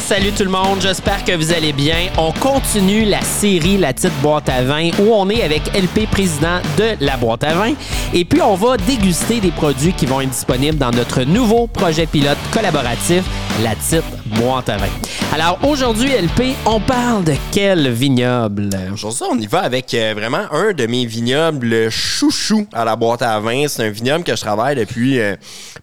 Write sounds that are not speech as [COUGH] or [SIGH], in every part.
Salut tout le monde, j'espère que vous allez bien. On continue la série La petite boîte à vin où on est avec LP, président de la boîte à vin. Et puis on va déguster des produits qui vont être disponibles dans notre nouveau projet pilote collaboratif, La petite boîte à vin. Alors aujourd'hui, LP, on parle de quel vignoble? Aujourd'hui, on y va avec euh, vraiment un de mes vignobles chouchou à la boîte à vin. C'est un vignoble que je travaille depuis euh,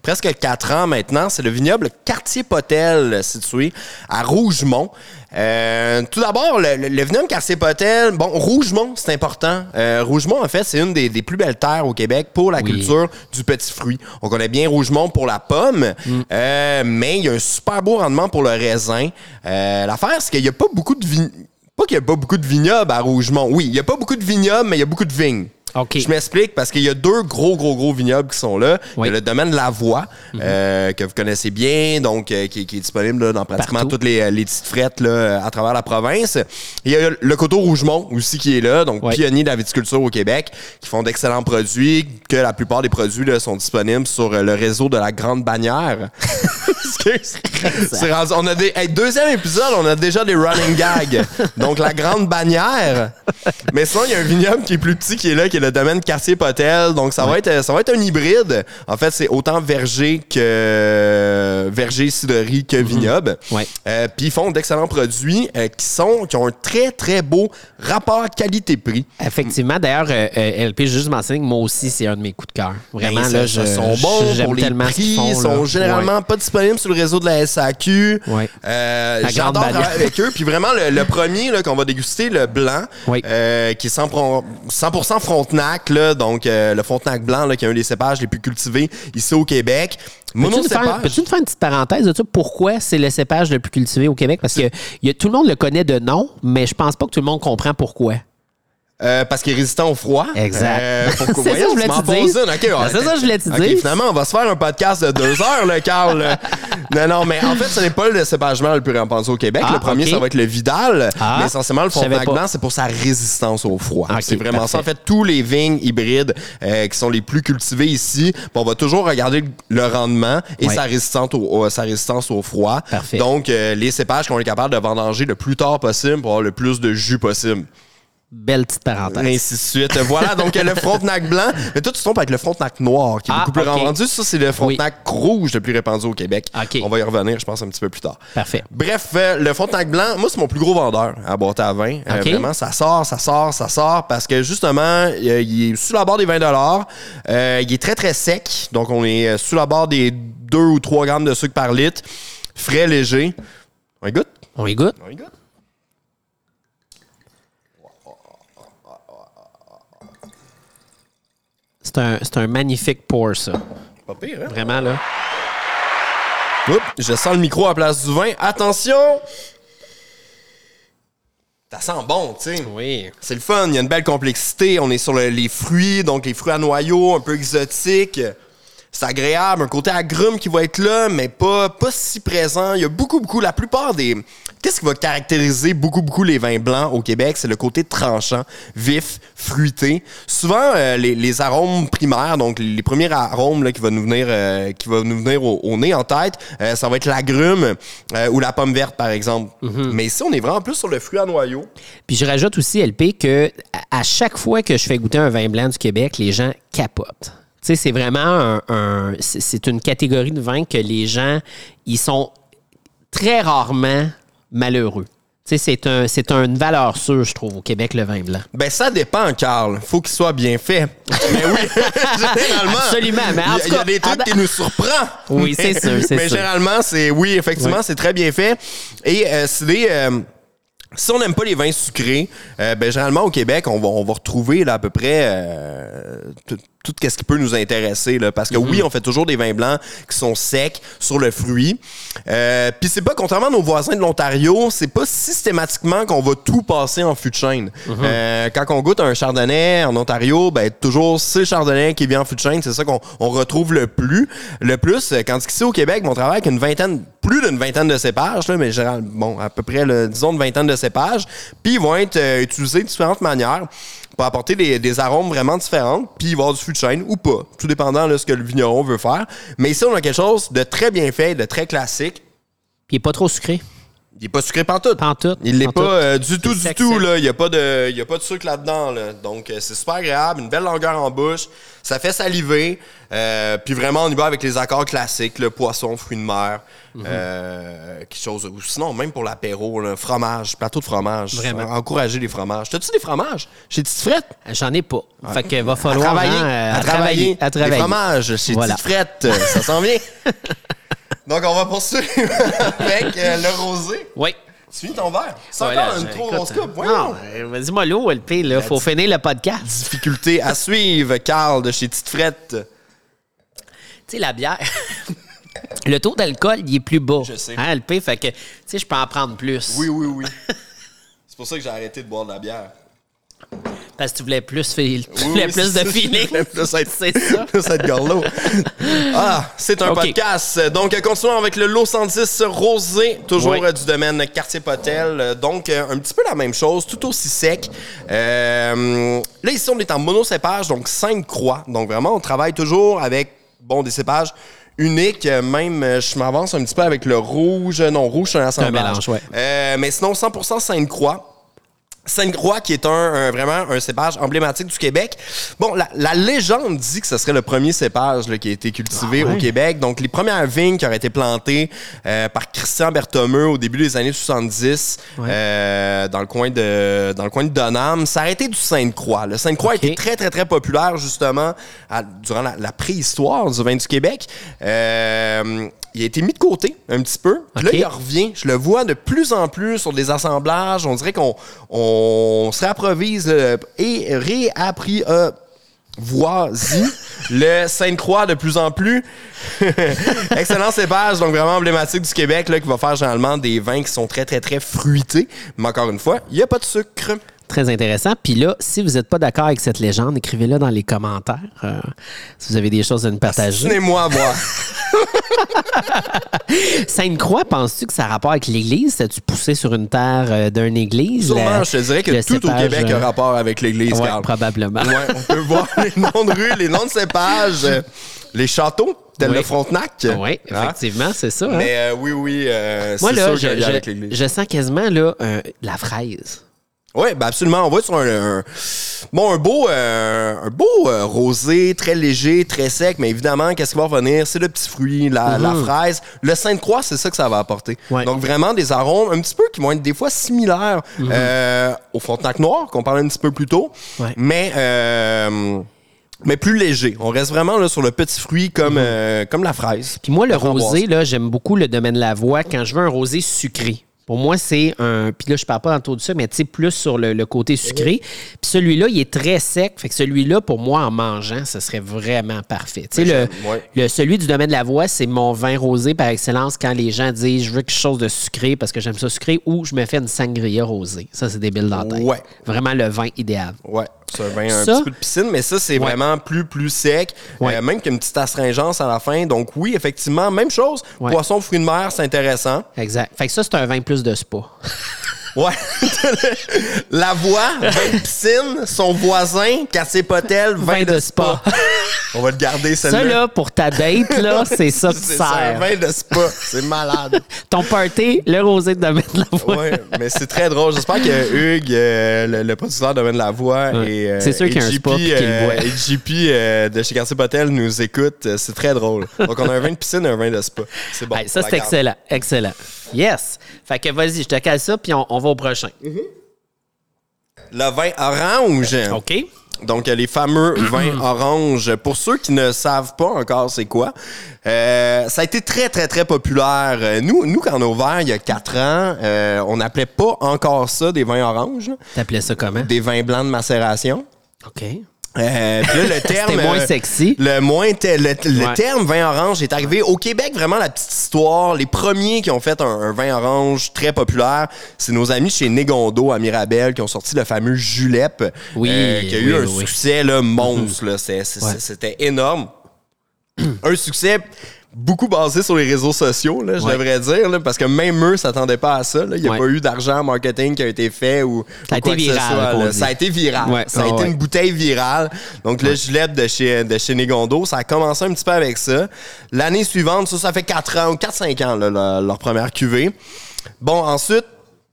presque quatre ans maintenant. C'est le vignoble Quartier Potel, situé à Rougemont. Euh, tout d'abord, le, le, le vignoble Quartier Potel, bon, Rougemont, c'est important. Euh, Rougemont, en fait, c'est une des, des plus belles terres au Québec pour la Oui. culture du petit fruit. On connaît bien Rougemont pour la pomme, euh, mais il y a un super beau rendement pour le raisin. L'affaire, c'est qu'il n'y a pas beaucoup de vignes. Pas qu'il n'y a pas beaucoup de vignobles à Rougemont. Oui, il n'y a pas beaucoup de vignobles, mais il y a beaucoup de vignes. Je m'explique parce qu'il y a deux gros, gros, gros vignobles qui sont là. Oui. Il y a le domaine de la voie, euh, que vous connaissez bien, donc euh, qui, qui est disponible là, dans pratiquement Partout. toutes les, les petites frettes là, à travers la province. Il y a le coteau Rougemont aussi qui est là, donc Oui. pionnier de la viticulture au Québec, qui font d'excellents produits, que la plupart des produits là, sont disponibles sur euh, le réseau de la Grande Bannière. [LAUGHS] Rendu- on a des, hey, deuxième épisode, on a déjà des running gags. [LAUGHS] Donc la grande bannière. Mais sinon, il y a un vignoble qui est plus petit qui est là, qui est le domaine quartier Potel. Donc ça va être ça va être un hybride. En fait, c'est autant verger que verger cidrerie que vignoble. Ouais. Euh, Puis ils font d'excellents produits euh, qui sont qui ont un très très beau rapport qualité-prix. Effectivement, d'ailleurs, euh, euh, LP, juste mentionner que moi aussi, c'est un de mes coups de cœur. Vraiment, Ben, là, ça- je, sont bons pour les prix, font, ils sont là. généralement Ouais. pas disponibles sur le réseau de la SAQ. Ouais. J'adore avec eux. Puis vraiment, le, le premier là, qu'on va déguster, le blanc, Oui. qui est 100%, 100% Frontenac, là, donc euh, le Frontenac blanc, là, qui est un des cépages les plus cultivés ici au Québec. Peux-tu nous, faire, peux-tu nous faire une petite parenthèse de ça? Pourquoi c'est le cépage le plus cultivé au Québec? Parce que y a- tout le monde le connaît de nom, mais je pense pas que tout le monde comprend pourquoi. Euh, parce qu'il est résistant au froid. Exact. Euh, [LAUGHS] C'est ça que je voulais te dire. ouais. C'est ça que je voulais te dire. finalement, on va se faire un podcast de deux heures, le Carl. [LAUGHS] non, non, mais en fait, ce n'est pas le cépagement le plus répandu au Québec. Ah, le premier, ça va être le Vidal. Ah, mais essentiellement, le Frontenac blanc, c'est pour sa résistance au froid. C'est vraiment ça. En fait, tous les vignes hybrides euh, qui sont les plus cultivés ici, on va toujours regarder le rendement et Ouais. sa, résistance au, sa résistance au froid. Parfait. Donc, les cépages qu'on est capable de vendanger le plus tard possible pour avoir le plus de jus possible. Belle petite parenthèse. Ainsi de suite. Voilà, donc le Frontenac blanc. Mais toi, tu tombes avec le Frontenac noir, qui est Ah, beaucoup plus ok. répandu. Ça, c'est le Frontenac rouge le plus répandu au Québec. On va y revenir, je pense, un petit peu plus tard. Parfait. Bref, euh, le Frontenac blanc, moi, c'est mon plus gros vendeur à boîte à vin. Euh, vraiment, ça sort, ça sort, ça sort, parce que justement, euh, il est sous la barre des 20 euh, Il est très, très sec. Donc, on est sous la barre des 2 ou 3 grammes de sucre par litre. Frais, léger. On y goûte? On y goûte? On y goûte? C'est un, magnifique pour ça. Pas pire, hein? Vraiment, là. Oups, je sens le micro à la place du vin. Attention! Ça sent bon, tu sais. Oui. C'est le fun, il y a une belle complexité. On est sur le- les fruits, donc les fruits à noyaux, un peu exotiques. C'est agréable, un côté agrume qui va être là, mais pas, pas si présent. Il y a beaucoup, beaucoup, la plupart des... Qu'est-ce qui va caractériser beaucoup, beaucoup les vins blancs au Québec? C'est le côté tranchant, vif, fruité. Souvent, euh, les, les arômes primaires, donc les premiers arômes là, qui vont nous venir, euh, qui va nous venir au, au nez en tête, euh, ça va être l'agrume euh, ou la pomme verte, par exemple. Mais ici, on est vraiment plus sur le fruit à noyaux. Puis je rajoute aussi, LP, que à chaque fois que je fais goûter un vin blanc du Québec, les gens capotent. Tu sais, c'est vraiment un, un- c'est une catégorie de vin que les gens, ils sont très rarement malheureux. Tu sais, c'est un, c'est une valeur sûre, je trouve, au Québec, le vin blanc. Ben, ça dépend, Carl. Faut qu'il soit bien fait. Mais oui, [LAUGHS] généralement. Absolument, mais en il y a- des trucs en- qui nous surprennent. Oui, c'est sûr, c'est Mais sûr. généralement, c'est, oui, effectivement, Oui. c'est très bien fait. Et euh, c'est des, euh, si on n'aime pas les vins sucrés, euh, ben, généralement, au Québec, on va, on va retrouver là, à peu près euh, tout, tout ce qui peut nous intéresser. Là, parce que Mhm. oui, on fait toujours des vins blancs qui sont secs sur le fruit. Euh, Puis c'est pas, contrairement à nos voisins de l'Ontario, c'est pas systématiquement qu'on va tout passer en fût de chêne. Mhm. Euh, quand on goûte un chardonnay en Ontario, ben toujours c'est le chardonnay qui est bien en fût de chêne. C'est ça qu'on on retrouve le plus. Le plus, euh, quand ici au Québec, mon travail avec une vingtaine, plus d'une vingtaine de cépages, là, mais général, bon, à peu près, disons, une vingtaine de cépages. Puis ils vont être euh, utilisés de différentes manières pour apporter des, des arômes vraiment différents. Puis il va y avoir du fût de chêne ou pas, tout dépendant de ce que le vigneron veut faire. Mais ici, on a quelque chose de très bien fait, de très classique. Puis il n'est pas trop sucré. Il est pas sucré pantoute. Pantoute. Il l'est pas euh, du tout, du tout. Là. Il n'y a, pas de- il y a pas de sucre là-dedans. Là. Donc, euh, c'est super agréable. Une belle longueur en bouche. Ça fait saliver. Euh, puis vraiment, on y va avec les accords classiques. Le poisson, fruits de mer. Mhm. euh, quelque chose. Ou sinon, même pour l'apéro, fromage, plateau de fromage. Vraiment. Encourager les fromages. T'as-tu des fromages chez Tite Frette? J'en ai pas. Fait que va À falloir. travailler. hein, euh, à, travailler. À travailler. Les fromages chez Voilà. Tite Frette. euh, ça s'en vient. [LAUGHS] Donc, on va poursuivre [LAUGHS] avec euh, le rosé. Oui. Tu finis ton verre. C'est Ouais, encore là, une trop écoute, grosse coupe. euh, Voyons. Non, vas-y, mollo, LP, là. Faut finir le podcast. [LAUGHS] Difficulté à suivre, Carl de chez Tite Frette. Tu sais, la bière. [LAUGHS] Le taux d'alcool, il est plus bas. Je sais. Hein, LP, fait que, tu sais, je peux en prendre plus. Oui, oui, oui. [LAUGHS] C'est pour ça que j'ai arrêté de boire de la bière. Parce que tu voulais plus, feel- tu voulais oui, plus de feeling. Plus être- [LAUGHS] C'est ça. [LAUGHS] Plus être gorlot. Ah, c'est un podcast. Donc, continuons avec le lot 110 rosé, toujours Oui. du domaine Quartier-Potel. Euh, Donc, euh, un petit peu la même chose, tout aussi sec. Euh, là, ici, on est en monocépage, donc 5 croix. Donc, vraiment, on travaille toujours avec, bon, des cépages uniques. Euh, Même, euh, je m'avance un petit peu avec le rouge. Non, rouge, c'est un assemblage. mélange, ouais. Euh, mais sinon, 100% Sainte-Croix. Sainte-Croix, qui est un, un- vraiment un cépage emblématique du Québec. Bon, la, la légende dit que ce serait le premier cépage là, qui a été cultivé Ah au Québec. Donc, les premières vignes qui auraient été plantées euh, par Christian Berthomeux au début des années 70 Ouais. euh, dans le coin de dans le coin de Donham, ça aurait été du Sainte-Croix. Le Sainte-Croix Ok. était très, très, très populaire, justement, à- durant la, la préhistoire du vin du Québec. Euh, il a été mis de côté un petit peu. Puis là, il revient. Je le vois de plus en plus sur des assemblages. On dirait qu'on on se réapprovise euh, et réappris. euh, Voici [LAUGHS] le Sainte-Croix de plus en plus. [LAUGHS] Excellent cépage, donc vraiment emblématique du Québec, là, qui va faire généralement des vins qui sont très, très, très fruités. Mais encore une fois, il n'y a pas de sucre. Très intéressant. Puis là, si vous n'êtes pas d'accord avec cette légende, écrivez-le dans les commentaires. euh, si vous avez des choses à nous partager. Tenez-moi à voir. [LAUGHS] Sainte-Croix, penses-tu que ça a rapport avec l'Église? As-tu poussé sur une terre euh, d'une Église? Sûrement, je te dirais que tout au cépage, Québec a euh, rapport avec l'Église, ouais, Carl. probablement. Ouais, on peut voir [LAUGHS] les noms de rues, les noms de cépages, euh, les châteaux, tel Oui. le Frontenac. Oui, Hein? effectivement, c'est ça. hein. Mais euh, oui, oui, euh, Moi, c'est sûr je, avec l'Église. sens quasiment là, euh, la fraise. Oui, ben absolument. On va sur un, un- bon, un beau, euh, un beau euh, rosé, très léger, très sec, mais évidemment, qu'est-ce qui va revenir? C'est le petit fruit, la, la fraise. Le Sainte-Croix, c'est ça que ça va apporter. Ouais. Donc, vraiment des arômes un petit peu qui vont être des fois similaires Mhm. euh, au Frontenac Noir, qu'on parlait un petit peu plus tôt, Ouais. mais... mais plus léger. On reste vraiment là, sur le petit fruit comme, euh, comme la fraise. Puis moi, le rosé, j'aime beaucoup le domaine de la voix. Quand je veux un rosé sucré, pour moi, c'est un. Puis là, je parle pas dans de ça, mais tu sais, plus sur le, le côté sucré. Puis celui-là, il est très sec. Fait que celui-là, pour moi, en mangeant, ce serait vraiment parfait. Tu sais, le, Ouais. le- celui du domaine de la voix, c'est mon vin rosé par excellence quand les gens disent je veux quelque chose de sucré parce que j'aime ça sucré ou je me fais une sangria rosée. Ça, c'est débile dans la tête. Ouais. Vraiment le vin idéal. Ouais, c'est un vin un Ça- petit peu de piscine, mais ça, c'est Ouais. vraiment plus, plus sec. Ouais. Euh, même qu'une petite astringence à la fin. Donc, oui, effectivement, même chose. Ouais. Poisson, fruits de mer, c'est intéressant. Exact. Fait que ça, c'est un vin plus de spa. [LAUGHS] Ouais. [LAUGHS] la voix, vin de piscine, son voisin, Cassé-Potel, vin, de spa. [LAUGHS] On va le garder, Ça, celle-là. là, pour ta date, là, c'est ça qui C'est ça, un sert. vin de spa. C'est malade. [LAUGHS] Ton party, le rosé de domaine de la voix. Ouais, mais c'est très drôle. J'espère que Hugues, euh, le, le producteur de Domaine de la Voix, Ouais. et, euh, C'est sûr et qu'il y a un JP, spa qu'il le euh, voit. et JP euh, de chez Quartier Potel nous écoute. C'est très drôle. Donc, on a un vin de piscine et un vin de spa. C'est bon. Hey, ça, c'est excellent. Excellent. Yes. Fait que vas-y, je te cale ça, puis on, on va au prochain. Le vin orange. OK? Donc, les fameux [CLEARS THROAT] vins oranges. Pour ceux qui ne savent pas encore c'est quoi, euh, ça a été très, très, très populaire. Euh, Nous, nous quand on a ouvert il y a quatre ans, euh, on n'appelait pas encore ça des vins oranges. T'appelais ça comment? des vins blancs de macération. OK. Euh, puis là, le [LAUGHS] terme. Moins euh, sexy. Le, moins te- le, le Ouais. terme vin orange est arrivé au Québec, vraiment la petite histoire. Les premiers qui ont fait un, un vin orange très populaire, c'est nos amis chez Négondo à Mirabel qui ont sorti le fameux Julep. Oui, qui a eu oui, un oui, succès là, monstre. Ouais. C'était énorme. [CLEARS THROAT] un succès beaucoup basé sur les réseaux sociaux, là, je Ouais. devrais dire, là, parce que même eux s'attendaient pas à ça. là. Il n'y a Ouais. pas eu d'argent marketing qui a été fait ou, Ça a ou été quoi que ce viral, soit, là. dit. Ça a été viral. Ouais. Ça a Ah été une bouteille virale. Donc, le gilet de chez, de chez Négondo, ça a commencé un petit peu avec ça. L'année suivante, ça, ça fait 4 ans ou 4-5 ans, là, leur, leur première cuvée. Bon, ensuite,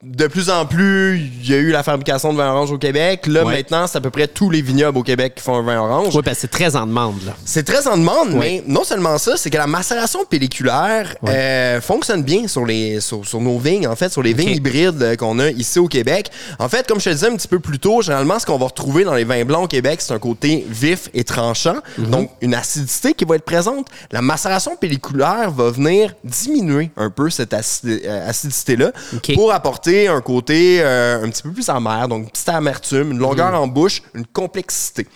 de plus en plus, il y a eu la fabrication de vin orange au Québec. Là, Ouais. maintenant, c'est à peu près tous les vignobles au Québec qui font un vin orange. Oui, parce que c'est très en demande, là. C'est très en demande, mais non seulement ça, c'est que la macération pelliculaire euh, fonctionne bien sur, les, sur, sur nos vignes, en fait, sur les vignes hybrides euh, qu'on a ici au Québec. En fait, comme je te disais un petit peu plus tôt, généralement, ce qu'on va retrouver dans les vins blancs au Québec, c'est un côté vif et tranchant, donc une acidité qui va être présente. La macération pelliculaire va venir diminuer un peu cette euh, acidité-là pour apporter un côté euh, un petit peu plus amer, donc une petite amertume, une longueur en bouche, une complexité.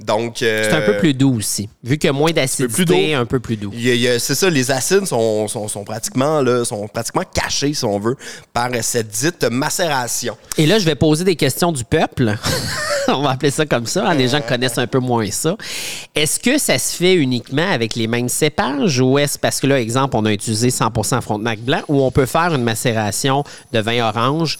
Donc, C'est un peu plus doux aussi. Vu qu'il y a moins d'acidité, un peu plus doux. c'est ça, les acides sont, sont, sont pratiquement là, sont pratiquement cachés, si on veut, par cette dite macération. Et là, je vais poser des questions du peuple. [LAUGHS] On va appeler ça comme ça. hein, Les gens connaissent un peu moins ça. Est-ce que ça se fait uniquement avec les mêmes cépages ou est-ce parce que là, exemple, on a utilisé 100% Frontenac blanc ou on peut faire une macération de vin orange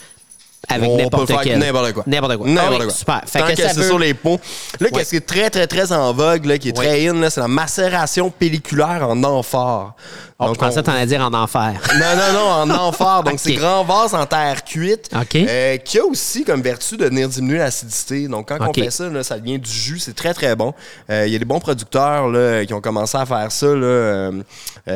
avec n'importe quel? quoi. N'importe quoi. N'importe Ah oui, quoi. Super. Fait Tant que c'est sur les pots. Là, Ouais. qu'est-ce qui est très, très, très en vogue, là, qui est très in, c'est la macération pelliculaire en amphore. Oh, Donc, je pensais on- t'en dire en enfer. [LAUGHS] Non, non, non, en [LAUGHS] amphore. Donc, c'est grand vase en terre cuite. OK. euh, qui a aussi comme vertu de venir diminuer l'acidité. Donc, quand on fait ça, là, ça devient du jus. C'est très, très bon. Euh, Il y a des bons producteurs là, qui ont commencé à faire ça. Là, euh,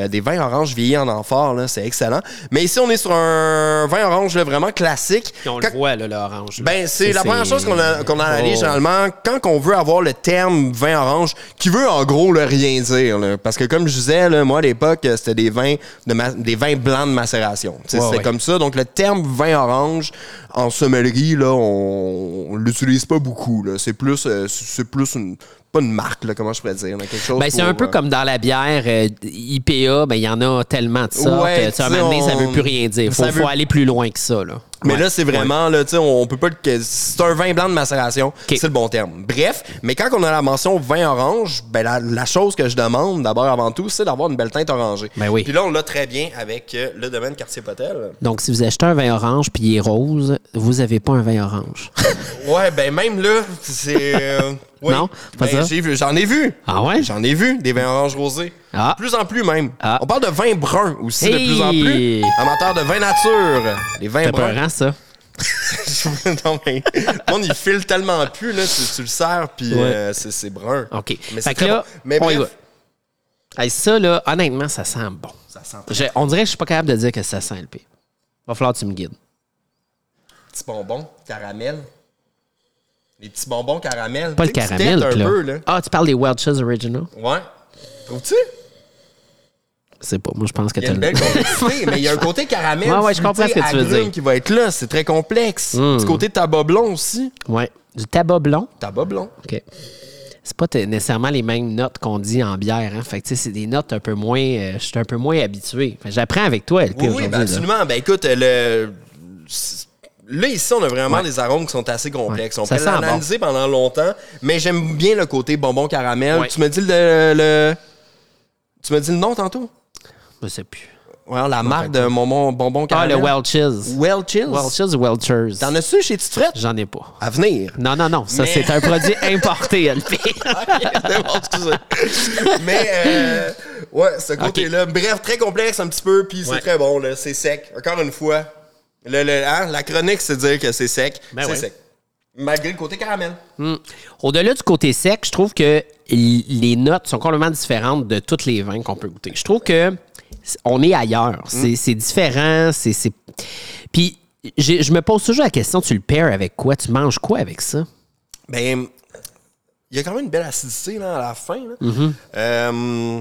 des vins oranges vieillis en amphore. C'est excellent. Mais ici, on est sur un vin orange vraiment classique. Puis on Quand- le voit, l'orange. ben, c'est la première chose qu'on a- qu'on analyse Oh. généralement quand on veut avoir le terme vin orange, qui veut en gros le rien dire. Parce que comme je disais, moi à l'époque, c'était des vins de ma- des vins blancs de macération. Ouais, ouais. comme ça. Donc le terme vin orange en sommellerie, là, on, on l'utilise pas beaucoup. C'est plus, euh, c'est plus une pas une marque, là, comment je pourrais dire, là, quelque chose. Ben, c'est un peu euh, comme dans la bière euh, IPA, ben il y en a tellement de ça Ouais, que à un moment donné, ça on- veut plus rien dire. Faut, ça veut- faut aller plus loin que ça. Là. Mais Ouais. là, c'est vraiment, là, tu sais, on peut pas le. C'est un vin blanc de macération. C'est le bon terme. Bref, mais quand on a la mention vin orange, ben, la, la chose que je demande, d'abord avant tout, c'est d'avoir une belle teinte orangée. Ben oui. Puis là, on l'a très bien avec euh, le domaine Cartier-Potel. Donc, si vous achetez un vin orange puis il est rose, vous avez pas un vin orange. [LAUGHS] Ouais, ben, même là, c'est. Oui. Non, pas Ben, ça? j'ai vu- J'en ai vu. Ah ouais? J'en ai vu, des vins oranges rosés. Ah. De plus en plus, même. Ah. On parle de vin brun aussi, de Hey! plus en plus. Amateurs de vin nature. Les vins bruns. peurant, ça? [LAUGHS] non, mais le monde, il file tellement plus, là, tu, tu le sers, puis Ouais. euh, c'est brun. OK. Mais c'est que très là, bon. Mais on y va. Hey, ça, là, honnêtement, ça sent bon. ça sent Je- on dirait que je suis pas capable de dire que ça sent le pire. Va falloir que tu me guides. petits bonbons, caramel. Les petits bonbons caramel. Pas le Tu caramel, un là. peu, là. Ah, tu parles des Welch's Original? Ouais. Trouves-tu? C'est pas. Moi, je pense que Il y a t'as une le. belle [LAUGHS] complexité, mais il y a un côté caramel. Ouais, ouais, je comprends ce que tu veux dire. qui va être là. C'est très complexe. Mm. Du côté tabac blond aussi. Ouais. Du tabac blond. Tabac blond. OK. C'est pas nécessairement les mêmes notes qu'on dit en bière. Hein? Fait que, tu sais, c'est des notes un peu moins. euh, je suis un peu moins habitué. J'apprends avec toi, LP, Oui, ben absolument. Ben écoute, le. Là, ici, on a vraiment Ouais. des arômes qui sont assez complexes. Ouais. On Ça peut l'analyser pendant longtemps, mais j'aime bien le côté bonbon caramel. Ouais. Tu me dis le, le- Tu me dis le nom tantôt? Je sais plus. Ouais, la marque de bonbon, bonbon Ah, caramel. le Welch's. Welch's? Welch's ou Welchers? T'en as-tu chez Tite Frette? J'en ai pas. À venir. Non, non, non. Ça, Mais- c'est un produit [LAUGHS] importé, LP. Bon, [LAUGHS] excusez. Mais, euh, ouais, ce côté-là. Bref, très complexe un petit peu, puis c'est très bon, là. C'est sec. Encore une fois, le, le- hein, la chronique, c'est dire que c'est sec. Ben c'est ouais. sec. Malgré le côté caramel. Hmm. Au-delà du côté sec, je trouve que les notes sont complètement différentes de tous les vins qu'on peut goûter. Je trouve que on est ailleurs. C'est c'est différent. C'est Puis je me pose toujours la question, tu le pairs avec quoi? Tu manges quoi avec ça? Ben, il y a quand même une belle acidité là, à la fin. là. Mm-hmm. Euh,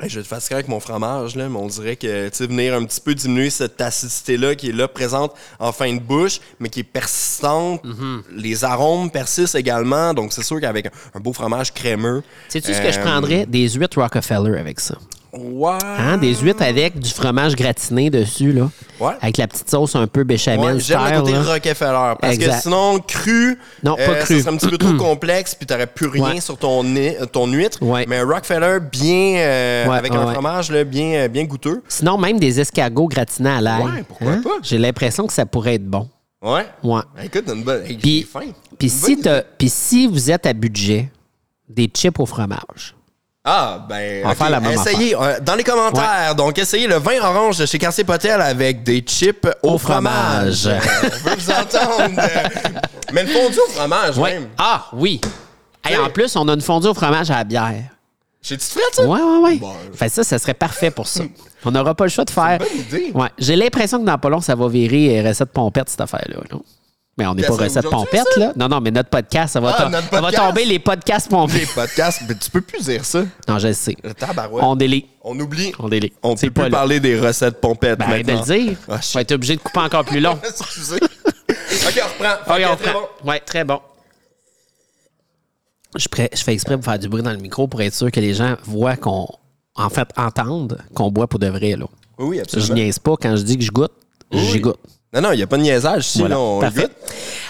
je vais te fatiguer avec mon fromage, là, mais on dirait que tu sais, venir un petit peu diminuer cette acidité-là qui est là, présente en fin de bouche, mais qui est persistante. Mm-hmm. Les arômes persistent également, donc c'est sûr qu'avec un, un beau fromage crémeux. Sais-tu ce que je euh, prendrais? Des huîtres Rockefeller avec ça. Ouais. Hein? Des huîtres avec du fromage gratiné dessus, là. Ouais. Avec la petite sauce un peu béchamel. Ouais, J'aime le côté là. Rockefeller. Parce Exact. que sinon, cru, Non, pas euh, cru. ça serait un petit peu trop [CLEARS THROAT] complexe, puis t'aurais plus rien Ouais. sur ton, nez- euh, ton huître. Mais un Rockefeller bien, euh, avec un fromage là, bien, bien goûteux. Sinon, même des escargots gratinés à l'ail. Ouais, pourquoi pas? J'ai l'impression que ça pourrait être bon. Ouais. Ouais. Ben, écoute, une bonne. Puis, si, puis si vous êtes à budget, des chips au fromage. Ah, ben, faire la même essayez, euh, dans les commentaires, donc essayez le vin orange de chez Quartier Potel avec des chips au, Au fromage. fromage. Euh, [LAUGHS] On veut vous entendre. Mais le fondu au fromage, Ouais. même. Ah, oui. Hey, en plus, on a une fondue au fromage à la bière. Chez tu frette, ça? Ouais, ouais, ouais. Bon. Fait ça, ça serait parfait pour ça. [LAUGHS] On n'aura pas le choix de faire. bonne idée. Ouais. J'ai l'impression que dans pas long, ça va virer euh, recette pompette, cette affaire-là. là. Mais on n'est pas recette pompette, là. Non, non, mais notre podcast, ça va, Ah, ça va tomber les podcasts Les pompettes. podcasts, mais tu peux plus dire ça. Non, je le sais. Tabarouette. On On, délie. oublie. On délie. On peut plus pas là. parler des recettes pompettes Ben, de le dire. Ah, je vais être obligé de couper encore plus long. [LAUGHS] Excusez. OK, on reprend. Ok, on très prend. bon. Ouais, très bon. Je, fais exprès pour faire du bruit dans le micro pour être sûr que les gens voient qu'on. En fait, entendent qu'on boit pour de vrai. Là. Oui, oui, Je absolument. niaise pas. Quand je dis que je goûte, j'y goûte. Non, non, il n'y a pas de niaisage ici, Voilà, là, on parfait. goûte.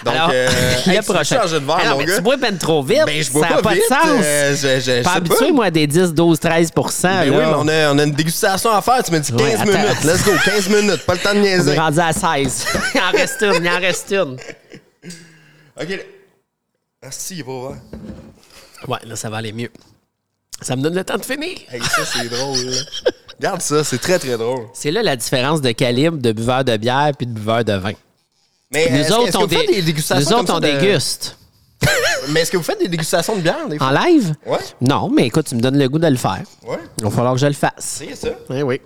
Donc, Alors, euh, [LAUGHS] hey, tu veux prochain. changer de verre, Ah non, mon gars? tu bois ben trop vite. Ben, je bois ça n'a pas, pas vite. de sens. euh, je, je, pas habitué, moi, à des 10, 12, 13 Ben oui, mais on a, on a une dégustation à faire. Tu m'as dit 15 Ouais, attends. minutes. Let's go, 15 minutes. Pas le temps de On est niaiser. rendu à 16. [LAUGHS] il en reste une, il en reste une. OK. là. Ah, si, il est pas ouvert. Ouais, là, ça va aller mieux. Ça me donne le temps de finir. Hey, ça, c'est drôle. là. [LAUGHS] Regarde ça, c'est très, très drôle. C'est là la différence de calibre de buveur de bière puis de buveur de vin. Mais Nous autres, on, dé- des dégustations nous autres, comme on ça de- déguste. [LAUGHS] Mais est-ce que vous faites des dégustations de bière, des fois? En live? Ouais. Non, mais écoute, tu me donnes le goût de le faire. Ouais. Il va falloir que je le fasse. C'est ça. Oui, oui.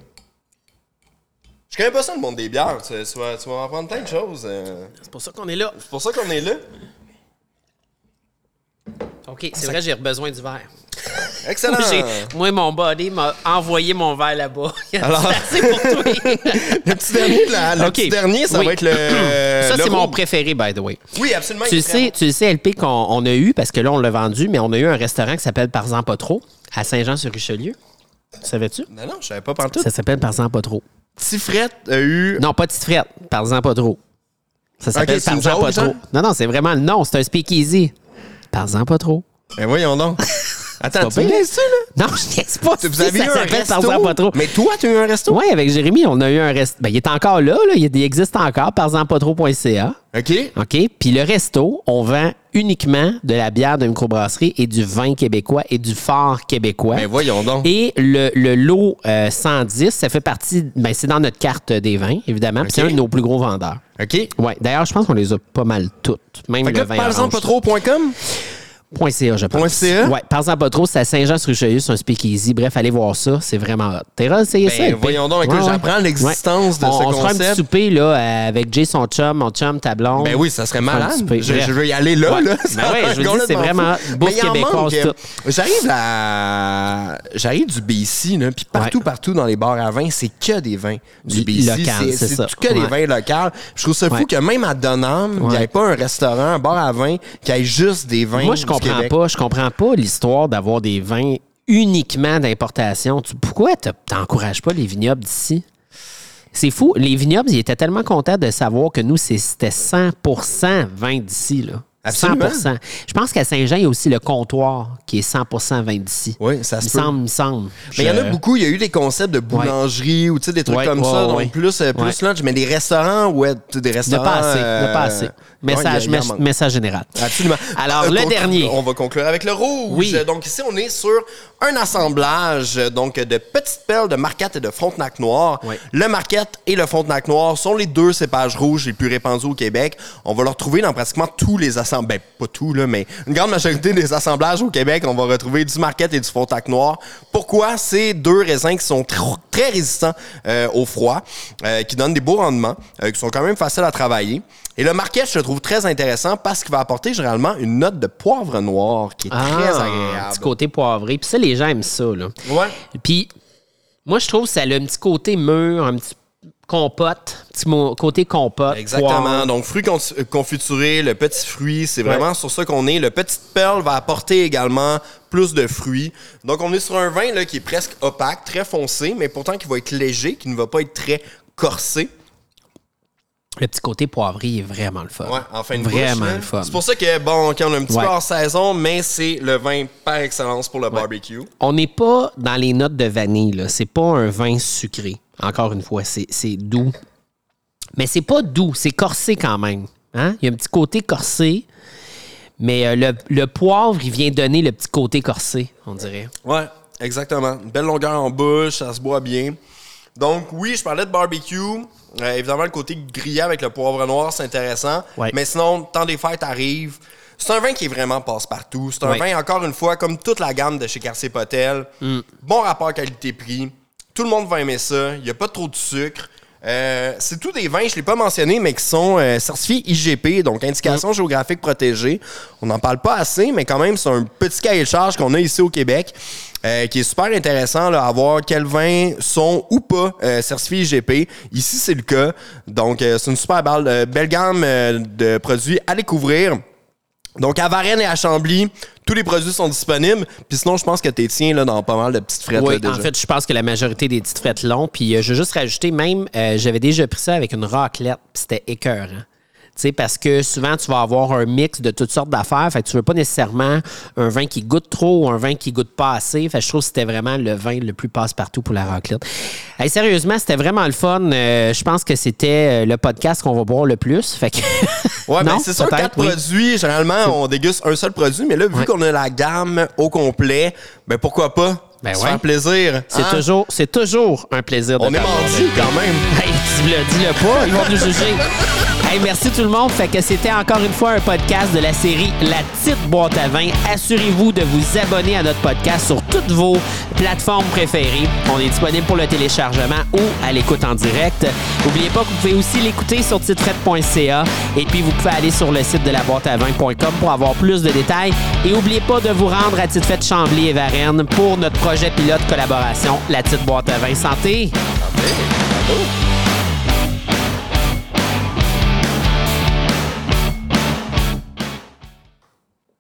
Je connais pas ça, le monde des bières. Tu, tu vas, tu vas apprendre plein de choses. euh. C'est pour ça qu'on est là. C'est pour ça qu'on est là. OK, c'est vrai, j'ai besoin du verre. [LAUGHS] Excellent. Moi, mon body m'a envoyé mon verre là-bas. [LAUGHS] Alors- c'est pour toi. [LAUGHS] Le petit dernier, là, le petit dernier, ça Oui. va être le. [CLEARS THROAT] Ça, c'est mon préféré, by the way. Oui, absolument. Tu sais, tu sais, LP, qu'on on a eu, parce que là, on l'a vendu, mais on a eu un restaurant qui s'appelle Parsan Pas Trop, à Saint-Jean-sur-Richelieu. Savais-tu? Non, non, je savais pas partout. Ça s'appelle Parsan Pas Trop. Tifrette a eu. Non, pas Petite Frette. Parle-en pas trop. Ça s'appelle Ok, c'est une Parle-en pas trop. Non, non, c'est vraiment le nom. C'est un speakeasy. Parle-en pas trop. Ben voyons donc. Attends, tu me laisses là? Non, je niaise pas. Vous avez ça eu un resto? Pas trop. Mais toi, tu as eu un resto? Oui, avec Jérémy, on a eu un resto. Ben, il est encore là, là. Il existe encore, parle-en-pas-trop.ca. OK. OK? Puis le resto, on vend uniquement de la bière de microbrasserie et du vin québécois et du fort québécois. Ben voyons donc. Et le, le lot euh, 110, ça fait partie, ben, c'est dans notre carte des vins, évidemment. Puis c'est un de nos plus gros vendeurs. OK. Ouais. D'ailleurs, je pense qu'on les a pas mal toutes. Même Fait le vin par exemple, pas trop.com. Point .ca, je pense. Point .ca? Ouais, par exemple, pas trop, c'est à Saint-Jean-sur-Richelieu, c'est un speakeasy. Bref, allez voir ça, c'est vraiment hot. T'es essayé ça? Ben, LP? voyons donc, écoute, j'apprends l'existence de on, ce On se fera un petit concept. souper là, euh, avec Jay, son chum, mon chum, ta blonde. Ben oui, ça serait malade. Je, je veux y aller là. Ouais. là. Ben Ça ouais, je veux dire, c'est vraiment bouffe québécoise, tout. J'arrive là. J'arrive du BC, puis partout, Ouais. partout dans les bars à vin, c'est que des vins du BC. local, c'est ça. que des Ouais. vins locaux. Je trouve ça fou Ouais. que même à Donham, il n'y Ouais. ait pas un restaurant, un bar à vin, qui ait juste des vins. Comprends Québec. pas. Je comprends pas l'histoire d'avoir des vins uniquement d'importation. Pourquoi tu n'encourages pas les vignobles d'ici? C'est fou. Les vignobles, ils étaient tellement contents de savoir que nous, c'était 100% vin d'ici. là. Absolument. 100 Je pense qu'à Saint-Jean, il y a aussi le comptoir qui est 100 vin d'ici. Oui, ça Il se peut. semble, il semble. Mais il y en a beaucoup, il y a eu des concepts de boulangerie ou tu sais, des trucs Ouais, comme ouais, ça, donc plus, euh, plus lunch, mais des restaurants, ouais, des Ne restaurants. pas assez. euh, Ne pas assez. Message, il y a- il y message général. Absolument. Alors, Euh, le conclu- dernier. On va conclure avec le rouge. Oui. Donc, ici, on est sur un assemblage euh, donc, de petites perles de Marquette et de Frontenac Noir. Oui. Le Marquette et le Frontenac Noir sont les deux cépages rouges les plus répandus au Québec. On va le retrouver dans pratiquement tous les assemblages. Ben, pas tout, là, mais une grande majorité des assemblages au Québec, on va retrouver du Marquette et du Frontenac Noir. Pourquoi? C'est deux raisins qui sont tr- très résistants euh, au froid, euh, qui donnent des beaux rendements, euh, qui sont quand même faciles à travailler? Et le Marquette, je le trouve très intéressant parce qu'il va apporter généralement une note de poivre noir qui est très Ah, agréable. Petit côté poivré. Puis ça, les gens aiment ça. Là. Ouais. Puis, moi, je trouve que ça a un petit côté mûr, un petit compote, petit côté compote. Exactement. poire. Donc, fruits euh, confiturés, le petit fruit, c'est vraiment sur ça qu'on est. Le petit perle va apporter également plus de fruits. Donc, on est sur un vin là, qui est presque opaque, très foncé, mais pourtant qui va être léger, qui ne va pas être très corsé. Le petit côté poivré est vraiment le fun. Ouais, en fin de Vraiment bouche, là. le fun. C'est pour ça que, bon, OK, on a un petit Ouais. peu hors saison, mais c'est le vin par excellence pour le barbecue. On n'est pas dans les notes de vanille. là. C'est pas un vin sucré. Encore une fois, c'est c'est doux. Mais c'est pas doux, c'est corsé quand même. Hein? Il y a un petit côté corsé. Mais euh, le, le poivre, il vient donner le petit côté corsé, on dirait. Ouais. exactement. Une belle longueur en bouche, ça se boit bien. Donc, oui, je parlais de barbecue. Euh, évidemment, le côté grillé avec le poivre noir, c'est intéressant. Ouais. Mais sinon, temps des fêtes arrive. C'est un vin qui est vraiment passe-partout. C'est un Ouais. vin, encore une fois, comme toute la gamme de chez Cartier Potel. Mm. Bon rapport qualité-prix. Tout le monde va aimer ça. Il n'y a pas trop de sucre. Euh, c'est tous des vins, je ne l'ai pas mentionné, mais qui sont euh, certifiés IGP, donc Indication géographique protégée. On n'en parle pas assez, mais quand même, c'est un petit cahier de charge qu'on a ici au Québec. Euh, qui est super intéressant là, à voir quels vins sont ou pas euh, certifiés IGP. Ici, c'est le cas. Donc, euh, c'est une super belle, belle gamme de produits à découvrir. Donc, à Varennes et à Chambly, tous les produits sont disponibles. Puis sinon, je pense que t'es tiens là, dans pas mal de petites frettes. Oui, là, déjà. en fait, je pense que la majorité des petites frettes longs. Puis euh, je veux juste rajouter, même, euh, j'avais déjà pris ça avec une raclette, puis c'était écœurant. Tu sais, parce que souvent, tu vas avoir un mix de toutes sortes d'affaires. Fait que tu veux pas nécessairement un vin qui goûte trop ou un vin qui goûte pas assez. Fait que je trouve que c'était vraiment le vin le plus passe-partout pour la raclette. Hey, sérieusement, c'était vraiment le fun. Euh, je pense que c'était euh, le podcast qu'on va boire le plus. Fait que... [LAUGHS] Ouais, ben Non, c'est sûr, quatre oui. produits, généralement, on déguste un seul produit, mais là, vu Ouais. qu'on a la gamme au complet, ben pourquoi pas Ben ouais. faire plaisir. C'est hein? toujours, c'est toujours un plaisir de On est mardi quand même. [LAUGHS] Hey, dis-le, dis-le pas, ils vont nous juger. Merci tout le monde. Fait que c'était encore une fois un podcast de la série La Petite Boîte à vin. Assurez-vous de vous abonner à notre podcast sur toutes vos plateformes préférées. On est disponible pour le téléchargement ou à l'écoute en direct. N'oubliez pas que vous pouvez aussi l'écouter sur titrette.ca et puis vous pouvez aller sur le site de la boîte à vin.com pour avoir plus de détails. Et n'oubliez pas de vous rendre à Tite Chambly et Varennes pour notre projet pilote collaboration La Petite Boîte à vin. Santé! Bravo.